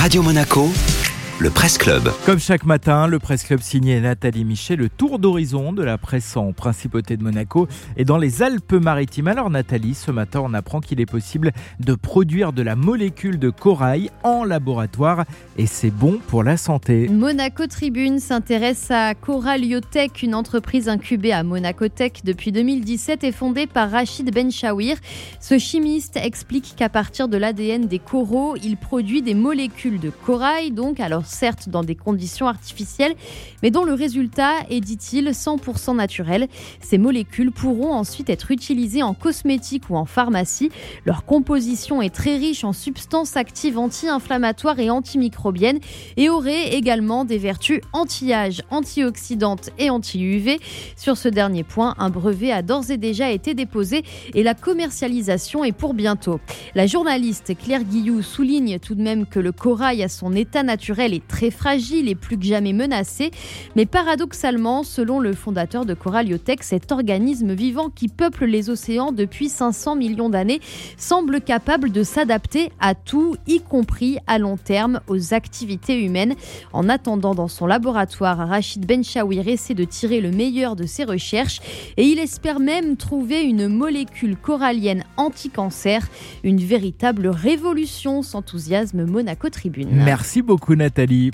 Radio Monaco, le Presse Club. Comme chaque matin, le Presse Club signé Nathalie Michet, le tour d'horizon de la presse en principauté de Monaco et dans les Alpes-Maritimes. Alors Nathalie, ce matin, on apprend qu'il est possible de produire de la molécule de corail en laboratoire et c'est bon pour la santé. Monaco Tribune s'intéresse à Coraliotech, une entreprise incubée à Monaco Tech depuis 2017 et fondée par Rachid Benchawir. Ce chimiste explique qu'à partir de l'ADN des coraux, il produit des molécules de corail, donc alors certes dans des conditions artificielles, mais dont le résultat est, dit-il, 100% naturel. Ces molécules pourront ensuite être utilisées en cosmétique ou en pharmacie. Leur composition est très riche en substances actives anti-inflammatoires et antimicrobiennes et aurait également des vertus anti-âge, antioxydantes et anti-UV. Sur ce dernier point, un brevet a d'ores et déjà été déposé et la commercialisation est pour bientôt. La journaliste Claire Guillou souligne tout de même que le corail à son état naturel est très fragile et plus que jamais menacé. Mais paradoxalement, selon le fondateur de Coraliotech, cet organisme vivant qui peuple les océans depuis 500 millions d'années semble capable de s'adapter à tout, y compris à long terme aux activités humaines. En attendant, dans son laboratoire, Rachid Benchawir essaie de tirer le meilleur de ses recherches et il espère même trouver une molécule corallienne anti-cancer, une véritable révolution, s'enthousiasme Monaco Tribune. Merci beaucoup Nathalie. die